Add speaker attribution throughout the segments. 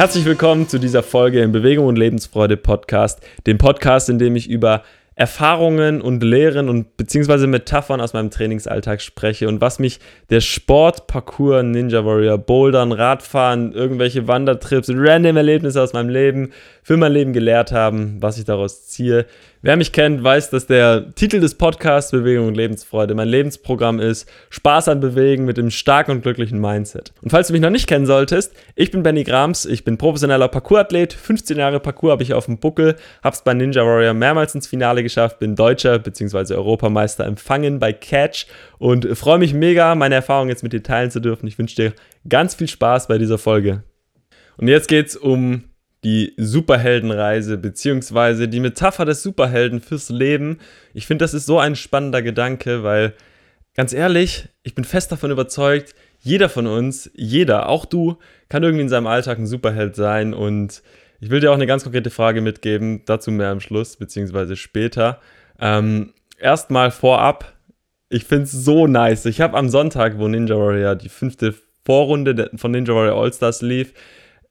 Speaker 1: Herzlich willkommen zu dieser Folge im Bewegung und Lebensfreude Podcast, dem Podcast, in dem ich über Erfahrungen und Lehren und beziehungsweise Metaphern aus meinem Trainingsalltag spreche und was mich der Sport, Parkour, Ninja Warrior, Bouldern, Radfahren, irgendwelche Wandertrips, random Erlebnisse aus meinem Leben für mein Leben gelehrt haben, was ich daraus ziehe. Wer mich kennt, weiß, dass der Titel des Podcasts Bewegung und Lebensfreude mein Lebensprogramm ist. Spaß an Bewegen mit dem starken und glücklichen Mindset. Und falls du mich noch nicht kennen solltest, ich bin Benny Grams, ich bin professioneller Parkourathlet, 15 Jahre Parkour habe ich auf dem Buckel, hab's bei Ninja Warrior mehrmals ins Finale geschafft, bin Deutscher bzw. Europameister empfangen bei Catch und freue mich mega, meine Erfahrungen jetzt mit dir teilen zu dürfen. Ich wünsche dir ganz viel Spaß bei dieser Folge. Und jetzt geht's um die Superheldenreise beziehungsweise die Metapher des Superhelden fürs Leben. Ich finde, das ist so ein spannender Gedanke, weil ganz ehrlich, ich bin fest davon überzeugt, jeder von uns, jeder, auch du, kann irgendwie in seinem Alltag ein Superheld sein und ich will dir auch eine ganz konkrete Frage mitgeben, dazu mehr am Schluss beziehungsweise später. Ähm, Erstmal vorab, ich finde es so nice. Ich habe am Sonntag, wo Ninja Warrior die fünfte Vorrunde von Ninja Warrior All-Stars lief,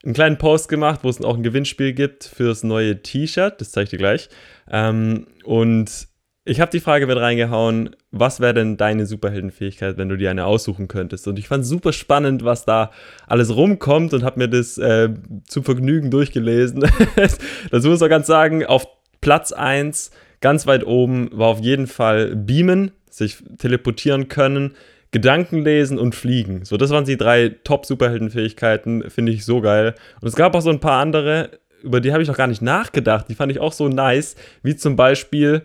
Speaker 1: einen kleinen Post gemacht, wo es auch ein Gewinnspiel gibt fürs neue T-Shirt. Das zeige ich dir gleich. Ähm, und ich habe die Frage mit reingehauen, was wäre denn deine Superheldenfähigkeit, wenn du dir eine aussuchen könntest? Und ich fand super spannend, was da alles rumkommt und habe mir das äh, zum Vergnügen durchgelesen. das muss man ganz sagen, auf Platz 1, ganz weit oben, war auf jeden Fall Beamen, sich teleportieren können. Gedanken lesen und fliegen. So, das waren die drei Top-Superheldenfähigkeiten, finde ich so geil. Und es gab auch so ein paar andere, über die habe ich noch gar nicht nachgedacht. Die fand ich auch so nice, wie zum Beispiel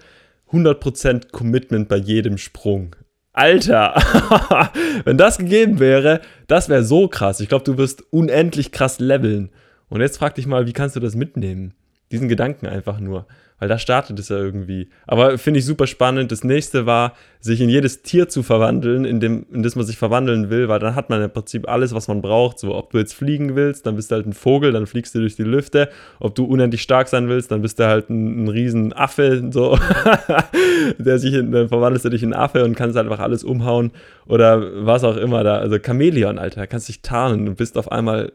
Speaker 1: 100% Commitment bei jedem Sprung. Alter, wenn das gegeben wäre, das wäre so krass. Ich glaube, du wirst unendlich krass leveln. Und jetzt frag dich mal, wie kannst du das mitnehmen? Diesen Gedanken einfach nur weil da startet es ja irgendwie. Aber finde ich super spannend. Das nächste war, sich in jedes Tier zu verwandeln, in, dem, in das man sich verwandeln will, weil dann hat man im Prinzip alles, was man braucht. So, ob du jetzt fliegen willst, dann bist du halt ein Vogel, dann fliegst du durch die Lüfte. Ob du unendlich stark sein willst, dann bist du halt ein, ein riesen Affe, so. Der sich in, dann verwandelst du dich in einen Affe und kannst einfach alles umhauen. Oder was auch immer da. Also Chamäleon, Alter, kannst dich tarnen und bist auf einmal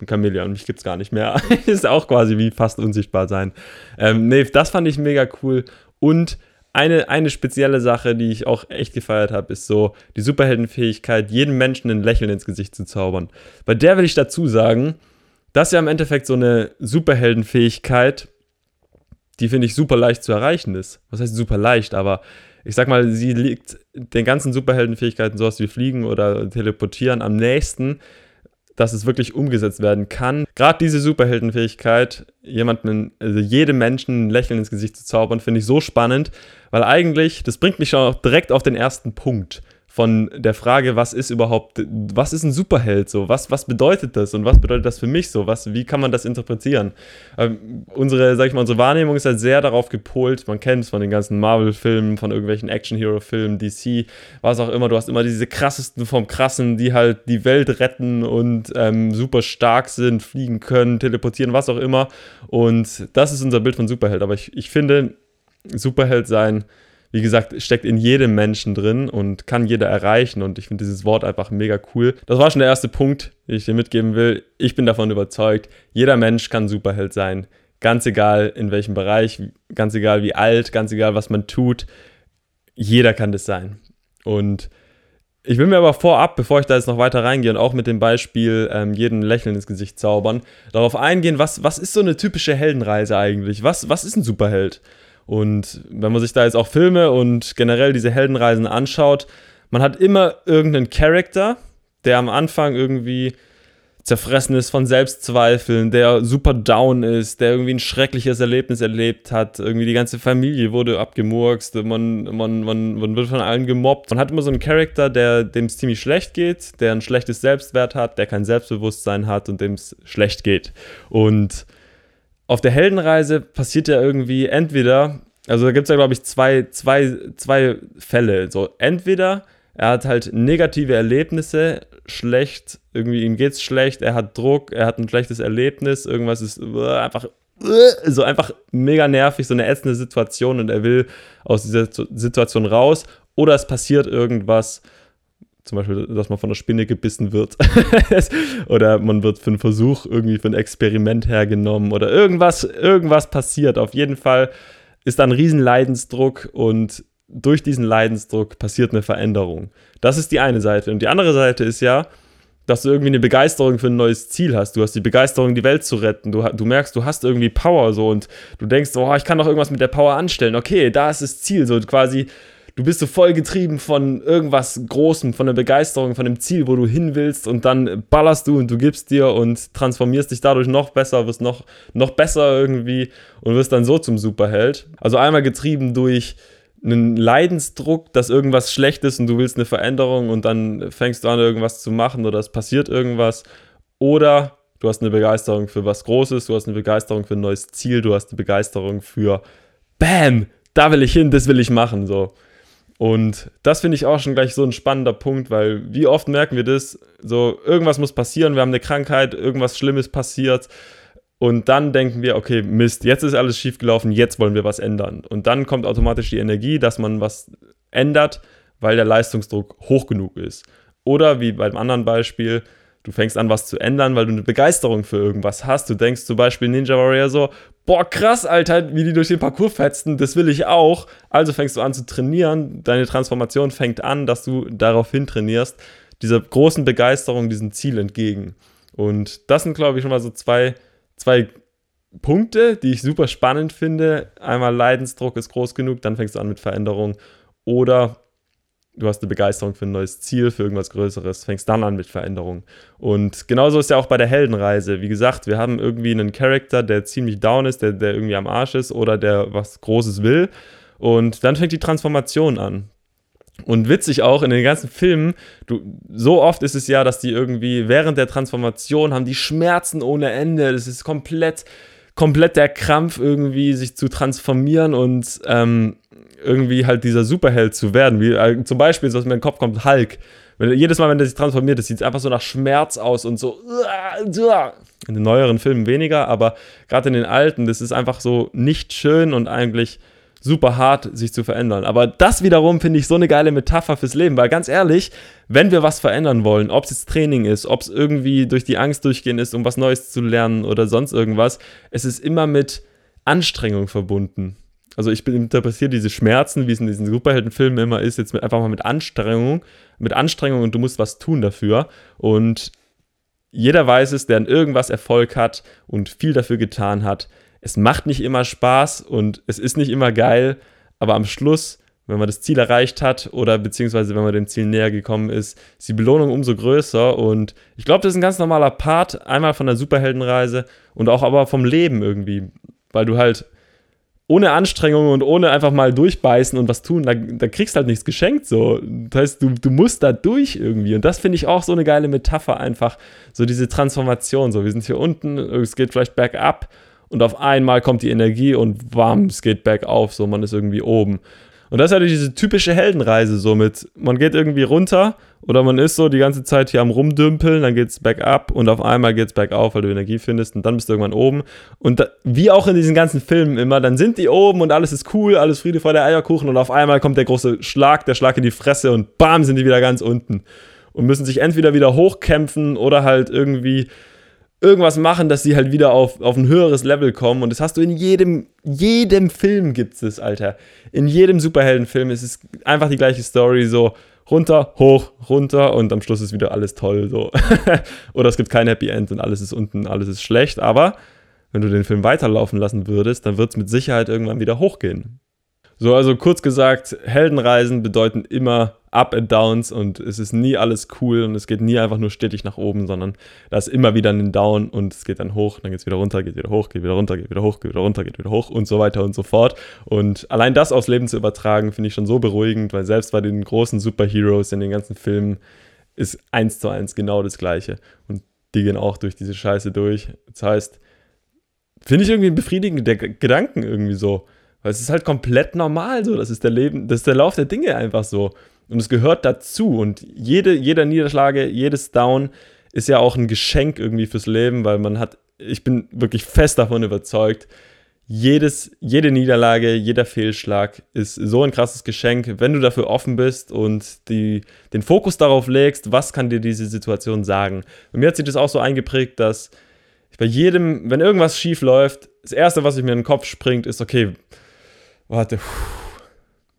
Speaker 1: ein Chamäleon, mich gibt's gar nicht mehr. ist auch quasi wie fast unsichtbar sein. Ähm, nee, das fand ich mega cool. Und eine, eine spezielle Sache, die ich auch echt gefeiert habe, ist so die Superheldenfähigkeit, jedem Menschen ein Lächeln ins Gesicht zu zaubern. Bei der will ich dazu sagen, das ist ja im Endeffekt so eine Superheldenfähigkeit, die finde ich super leicht zu erreichen ist. Was heißt super leicht, aber ich sag mal, sie liegt den ganzen Superheldenfähigkeiten, sowas wie Fliegen oder Teleportieren, am nächsten, dass es wirklich umgesetzt werden kann. Gerade diese Superheldenfähigkeit, jemanden, also jedem Menschen ein Lächeln ins Gesicht zu zaubern, finde ich so spannend, weil eigentlich, das bringt mich schon direkt auf den ersten Punkt von der Frage, was ist überhaupt, was ist ein Superheld so? Was, was bedeutet das und was bedeutet das für mich so? Was, wie kann man das interpretieren? Ähm, unsere, sag ich mal, unsere Wahrnehmung ist halt sehr darauf gepolt, man kennt es von den ganzen Marvel-Filmen, von irgendwelchen Action-Hero-Filmen, DC, was auch immer. Du hast immer diese krassesten vom Krassen, die halt die Welt retten und ähm, super stark sind, fliegen können, teleportieren, was auch immer. Und das ist unser Bild von Superheld. Aber ich, ich finde, Superheld sein wie gesagt, steckt in jedem Menschen drin und kann jeder erreichen. Und ich finde dieses Wort einfach mega cool. Das war schon der erste Punkt, den ich dir mitgeben will. Ich bin davon überzeugt, jeder Mensch kann Superheld sein. Ganz egal in welchem Bereich, ganz egal wie alt, ganz egal was man tut. Jeder kann das sein. Und ich will mir aber vorab, bevor ich da jetzt noch weiter reingehe und auch mit dem Beispiel ähm, jeden Lächeln ins Gesicht zaubern, darauf eingehen, was, was ist so eine typische Heldenreise eigentlich? Was, was ist ein Superheld? Und wenn man sich da jetzt auch Filme und generell diese Heldenreisen anschaut, man hat immer irgendeinen Charakter, der am Anfang irgendwie zerfressen ist von Selbstzweifeln, der super down ist, der irgendwie ein schreckliches Erlebnis erlebt hat, irgendwie die ganze Familie wurde abgemurkst, man, man, man, man wird von allen gemobbt. Man hat immer so einen Charakter, der dem es ziemlich schlecht geht, der ein schlechtes Selbstwert hat, der kein Selbstbewusstsein hat und dem es schlecht geht. Und auf der Heldenreise passiert ja irgendwie entweder, also da gibt es ja, glaube ich, zwei, zwei, zwei Fälle. So, entweder er hat halt negative Erlebnisse, schlecht, irgendwie ihm geht's schlecht, er hat Druck, er hat ein schlechtes Erlebnis, irgendwas ist uh, einfach uh, so einfach mega nervig, so eine ätzende Situation und er will aus dieser Situation raus oder es passiert irgendwas, zum Beispiel, dass man von der Spinne gebissen wird. oder man wird für einen Versuch irgendwie für ein Experiment hergenommen oder irgendwas, irgendwas passiert. Auf jeden Fall ist da ein riesen Leidensdruck und durch diesen Leidensdruck passiert eine Veränderung. Das ist die eine Seite. Und die andere Seite ist ja, dass du irgendwie eine Begeisterung für ein neues Ziel hast. Du hast die Begeisterung, die Welt zu retten. Du, du merkst, du hast irgendwie Power so und du denkst, oh, ich kann doch irgendwas mit der Power anstellen. Okay, da ist das Ziel. So quasi, du bist so voll getrieben von irgendwas Großem, von der Begeisterung, von dem Ziel, wo du hin willst und dann ballerst du und du gibst dir und transformierst dich dadurch noch besser, wirst noch, noch besser irgendwie und wirst dann so zum Superheld. Also einmal getrieben durch einen Leidensdruck, dass irgendwas schlecht ist und du willst eine Veränderung und dann fängst du an, irgendwas zu machen oder es passiert irgendwas. Oder du hast eine Begeisterung für was Großes, du hast eine Begeisterung für ein neues Ziel, du hast eine Begeisterung für Bam, da will ich hin, das will ich machen. So. Und das finde ich auch schon gleich so ein spannender Punkt, weil wie oft merken wir das? So, irgendwas muss passieren, wir haben eine Krankheit, irgendwas Schlimmes passiert und dann denken wir, okay, Mist, jetzt ist alles schiefgelaufen, jetzt wollen wir was ändern. Und dann kommt automatisch die Energie, dass man was ändert, weil der Leistungsdruck hoch genug ist. Oder wie beim anderen Beispiel, du fängst an, was zu ändern, weil du eine Begeisterung für irgendwas hast. Du denkst zum Beispiel Ninja Warrior so, boah, krass, Alter, wie die durch den Parcours fetzen, das will ich auch. Also fängst du an zu trainieren, deine Transformation fängt an, dass du daraufhin trainierst, dieser großen Begeisterung, diesem Ziel entgegen. Und das sind, glaube ich, schon mal so zwei zwei Punkte, die ich super spannend finde. Einmal Leidensdruck ist groß genug, dann fängst du an mit Veränderung. Oder du hast eine Begeisterung für ein neues Ziel, für irgendwas Größeres, fängst dann an mit Veränderung. Und genauso ist ja auch bei der Heldenreise. Wie gesagt, wir haben irgendwie einen Charakter, der ziemlich down ist, der, der irgendwie am Arsch ist oder der was Großes will. Und dann fängt die Transformation an. Und witzig auch in den ganzen Filmen, du, so oft ist es ja, dass die irgendwie während der Transformation haben die Schmerzen ohne Ende. Das ist komplett, komplett der Krampf, irgendwie sich zu transformieren und ähm, irgendwie halt dieser Superheld zu werden. Wie äh, zum Beispiel, was mir in den Kopf kommt, Hulk. Wenn, jedes Mal, wenn der sich transformiert, das sieht einfach so nach Schmerz aus und so. In den neueren Filmen weniger, aber gerade in den alten, das ist einfach so nicht schön und eigentlich super hart, sich zu verändern. Aber das wiederum finde ich so eine geile Metapher fürs Leben, weil ganz ehrlich, wenn wir was verändern wollen, ob es jetzt Training ist, ob es irgendwie durch die Angst durchgehen ist, um was Neues zu lernen oder sonst irgendwas, es ist immer mit Anstrengung verbunden. Also ich interpretiere diese Schmerzen, wie es in diesen Superheldenfilmen immer ist, jetzt einfach mal mit Anstrengung, mit Anstrengung und du musst was tun dafür. Und jeder weiß es, der an irgendwas Erfolg hat und viel dafür getan hat, es macht nicht immer Spaß und es ist nicht immer geil, aber am Schluss, wenn man das Ziel erreicht hat oder beziehungsweise wenn man dem Ziel näher gekommen ist, ist die Belohnung umso größer und ich glaube, das ist ein ganz normaler Part, einmal von der Superheldenreise und auch aber vom Leben irgendwie, weil du halt ohne Anstrengung und ohne einfach mal durchbeißen und was tun, da, da kriegst halt nichts geschenkt so. Das heißt, du, du musst da durch irgendwie. Und das finde ich auch so eine geile Metapher einfach. So diese Transformation. So, wir sind hier unten, es geht vielleicht bergab und auf einmal kommt die Energie und wam, es geht bergauf, so man ist irgendwie oben. Und das ist ja diese typische Heldenreise, so mit, man geht irgendwie runter oder man ist so die ganze Zeit hier am Rumdümpeln, dann geht es bergab und auf einmal geht es bergauf, weil du Energie findest und dann bist du irgendwann oben. Und da, wie auch in diesen ganzen Filmen immer, dann sind die oben und alles ist cool, alles Friede vor der Eierkuchen und auf einmal kommt der große Schlag, der Schlag in die Fresse und bam, sind die wieder ganz unten. Und müssen sich entweder wieder hochkämpfen oder halt irgendwie irgendwas machen, dass sie halt wieder auf, auf ein höheres Level kommen. Und das hast du in jedem, jedem Film gibt es, Alter. In jedem Superheldenfilm ist es einfach die gleiche Story, so runter, hoch, runter und am Schluss ist wieder alles toll, so. Oder es gibt kein Happy End und alles ist unten, alles ist schlecht. Aber wenn du den Film weiterlaufen lassen würdest, dann wird es mit Sicherheit irgendwann wieder hochgehen. So, also kurz gesagt, Heldenreisen bedeuten immer Up and Downs und es ist nie alles cool und es geht nie einfach nur stetig nach oben, sondern da ist immer wieder ein Down und es geht dann hoch, dann geht es wieder runter, geht wieder hoch, geht wieder runter, geht wieder hoch, geht wieder runter, geht wieder hoch und so weiter und so fort. Und allein das aufs Leben zu übertragen, finde ich schon so beruhigend, weil selbst bei den großen Superheroes in den ganzen Filmen ist eins zu eins genau das Gleiche. Und die gehen auch durch diese Scheiße durch. Das heißt, finde ich irgendwie ein befriedigender Gedanken irgendwie so. Es ist halt komplett normal so. Das ist der Leben, das ist der Lauf der Dinge einfach so. Und es gehört dazu. Und jede, jeder Niederschlage, jedes Down ist ja auch ein Geschenk irgendwie fürs Leben, weil man hat, ich bin wirklich fest davon überzeugt, jedes, jede Niederlage, jeder Fehlschlag ist so ein krasses Geschenk, wenn du dafür offen bist und die, den Fokus darauf legst, was kann dir diese Situation sagen. Bei mir hat sich das auch so eingeprägt, dass ich bei jedem, wenn irgendwas schief läuft, das Erste, was ich mir in den Kopf springt, ist, okay, warte,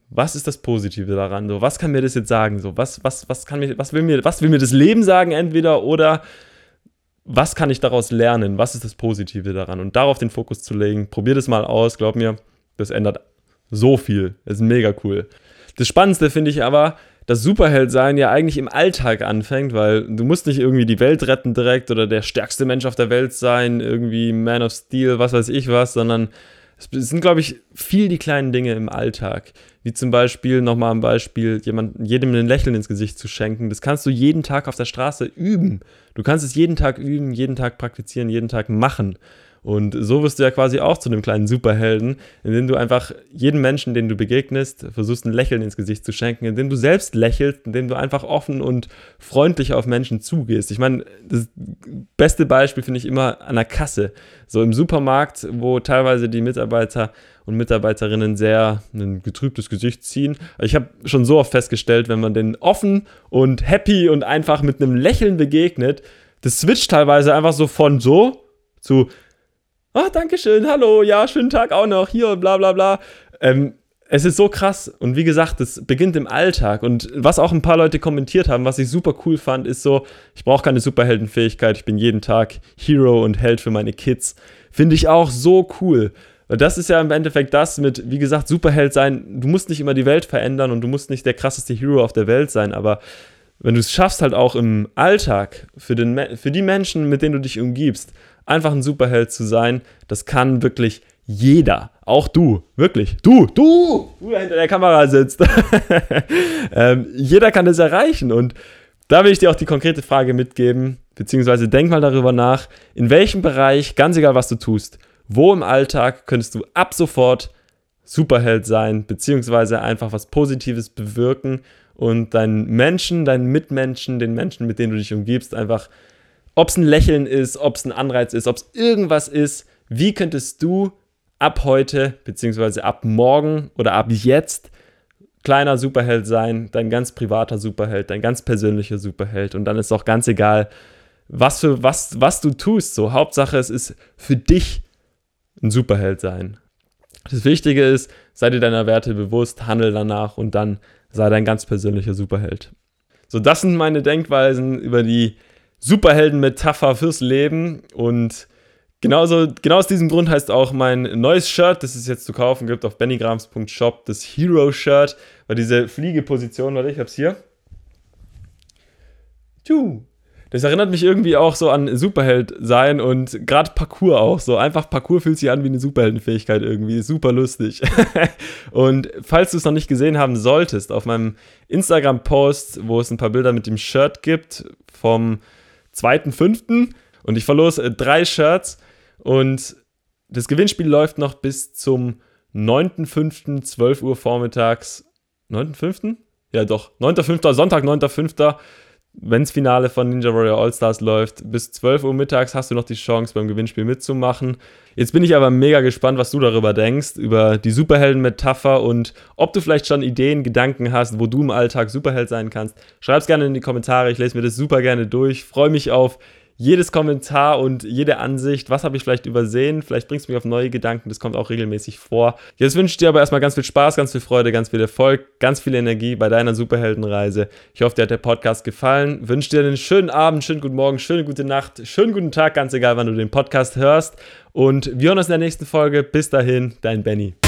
Speaker 1: was ist das Positive daran? So, was kann mir das jetzt sagen? So, was, was, was, kann mir, was, will mir, was will mir das Leben sagen, entweder oder was kann ich daraus lernen? Was ist das Positive daran? Und darauf den Fokus zu legen, probier das mal aus, glaub mir, das ändert so viel. Das ist mega cool. Das Spannendste finde ich aber, dass Superheld-Sein ja eigentlich im Alltag anfängt, weil du musst nicht irgendwie die Welt retten direkt oder der stärkste Mensch auf der Welt sein, irgendwie Man of Steel, was weiß ich was, sondern es sind, glaube ich, viel die kleinen Dinge im Alltag. Wie zum Beispiel, nochmal ein Beispiel, jemand, jedem ein Lächeln ins Gesicht zu schenken. Das kannst du jeden Tag auf der Straße üben. Du kannst es jeden Tag üben, jeden Tag praktizieren, jeden Tag machen. Und so wirst du ja quasi auch zu einem kleinen Superhelden, indem du einfach jedem Menschen, den du begegnest, versuchst ein Lächeln ins Gesicht zu schenken, indem du selbst lächelst, indem du einfach offen und freundlich auf Menschen zugehst. Ich meine, das beste Beispiel finde ich immer an der Kasse. So im Supermarkt, wo teilweise die Mitarbeiter und Mitarbeiterinnen sehr ein getrübtes Gesicht ziehen. Ich habe schon so oft festgestellt, wenn man den offen und happy und einfach mit einem Lächeln begegnet, das switcht teilweise einfach so von so zu oh, danke schön, hallo, ja, schönen Tag auch noch, hier und bla bla bla. Ähm, es ist so krass und wie gesagt, es beginnt im Alltag und was auch ein paar Leute kommentiert haben, was ich super cool fand, ist so, ich brauche keine Superheldenfähigkeit, ich bin jeden Tag Hero und Held für meine Kids. Finde ich auch so cool. Das ist ja im Endeffekt das mit, wie gesagt, Superheld sein. Du musst nicht immer die Welt verändern und du musst nicht der krasseste Hero auf der Welt sein, aber wenn du es schaffst, halt auch im Alltag für, den, für die Menschen, mit denen du dich umgibst, einfach ein Superheld zu sein, das kann wirklich jeder. Auch du, wirklich. Du, du, du der hinter der Kamera sitzt. ähm, jeder kann das erreichen. Und da will ich dir auch die konkrete Frage mitgeben, beziehungsweise denk mal darüber nach, in welchem Bereich, ganz egal was du tust, wo im Alltag könntest du ab sofort Superheld sein, beziehungsweise einfach was Positives bewirken und deinen Menschen, deinen Mitmenschen, den Menschen, mit denen du dich umgibst, einfach ob es ein Lächeln ist, ob es ein Anreiz ist, ob es irgendwas ist, wie könntest du ab heute, beziehungsweise ab morgen oder ab jetzt kleiner Superheld sein, dein ganz privater Superheld, dein ganz persönlicher Superheld. Und dann ist auch ganz egal, was, für, was, was du tust. So, Hauptsache, es ist für dich ein Superheld sein. Das Wichtige ist, sei dir deiner Werte bewusst, handel danach und dann sei dein ganz persönlicher Superheld. So, das sind meine Denkweisen über die Superhelden-Metapher fürs Leben. Und genauso, genau aus diesem Grund heißt auch mein neues Shirt, das es jetzt zu kaufen gibt auf bennygrams.shop, das Hero-Shirt, weil diese Fliegeposition, warte, ich hab's hier. Tschu. Das erinnert mich irgendwie auch so an Superheld sein und gerade Parkour auch. So einfach Parkour fühlt sich an wie eine Superheldenfähigkeit irgendwie. Super lustig. und falls du es noch nicht gesehen haben solltest, auf meinem Instagram-Post, wo es ein paar Bilder mit dem Shirt gibt, vom 2.5. und ich verlose äh, drei Shirts und das Gewinnspiel läuft noch bis zum 9.5. 12 Uhr vormittags. 9.5.? Ja, doch. 9.5. Sonntag, 9.5 wenn das Finale von Ninja Warrior All-Stars läuft, bis 12 Uhr mittags hast du noch die Chance, beim Gewinnspiel mitzumachen. Jetzt bin ich aber mega gespannt, was du darüber denkst, über die Superhelden-Metapher und ob du vielleicht schon Ideen, Gedanken hast, wo du im Alltag Superheld sein kannst. Schreib es gerne in die Kommentare, ich lese mir das super gerne durch. Freue mich auf jedes Kommentar und jede Ansicht, was habe ich vielleicht übersehen, vielleicht bringst du mich auf neue Gedanken, das kommt auch regelmäßig vor. Jetzt wünsche ich dir aber erstmal ganz viel Spaß, ganz viel Freude, ganz viel Erfolg, ganz viel Energie bei deiner Superheldenreise. Ich hoffe, dir hat der Podcast gefallen. Wünsche dir einen schönen Abend, schönen guten Morgen, schöne gute Nacht, schönen guten Tag, ganz egal, wann du den Podcast hörst. Und wir hören uns in der nächsten Folge. Bis dahin, dein Benny.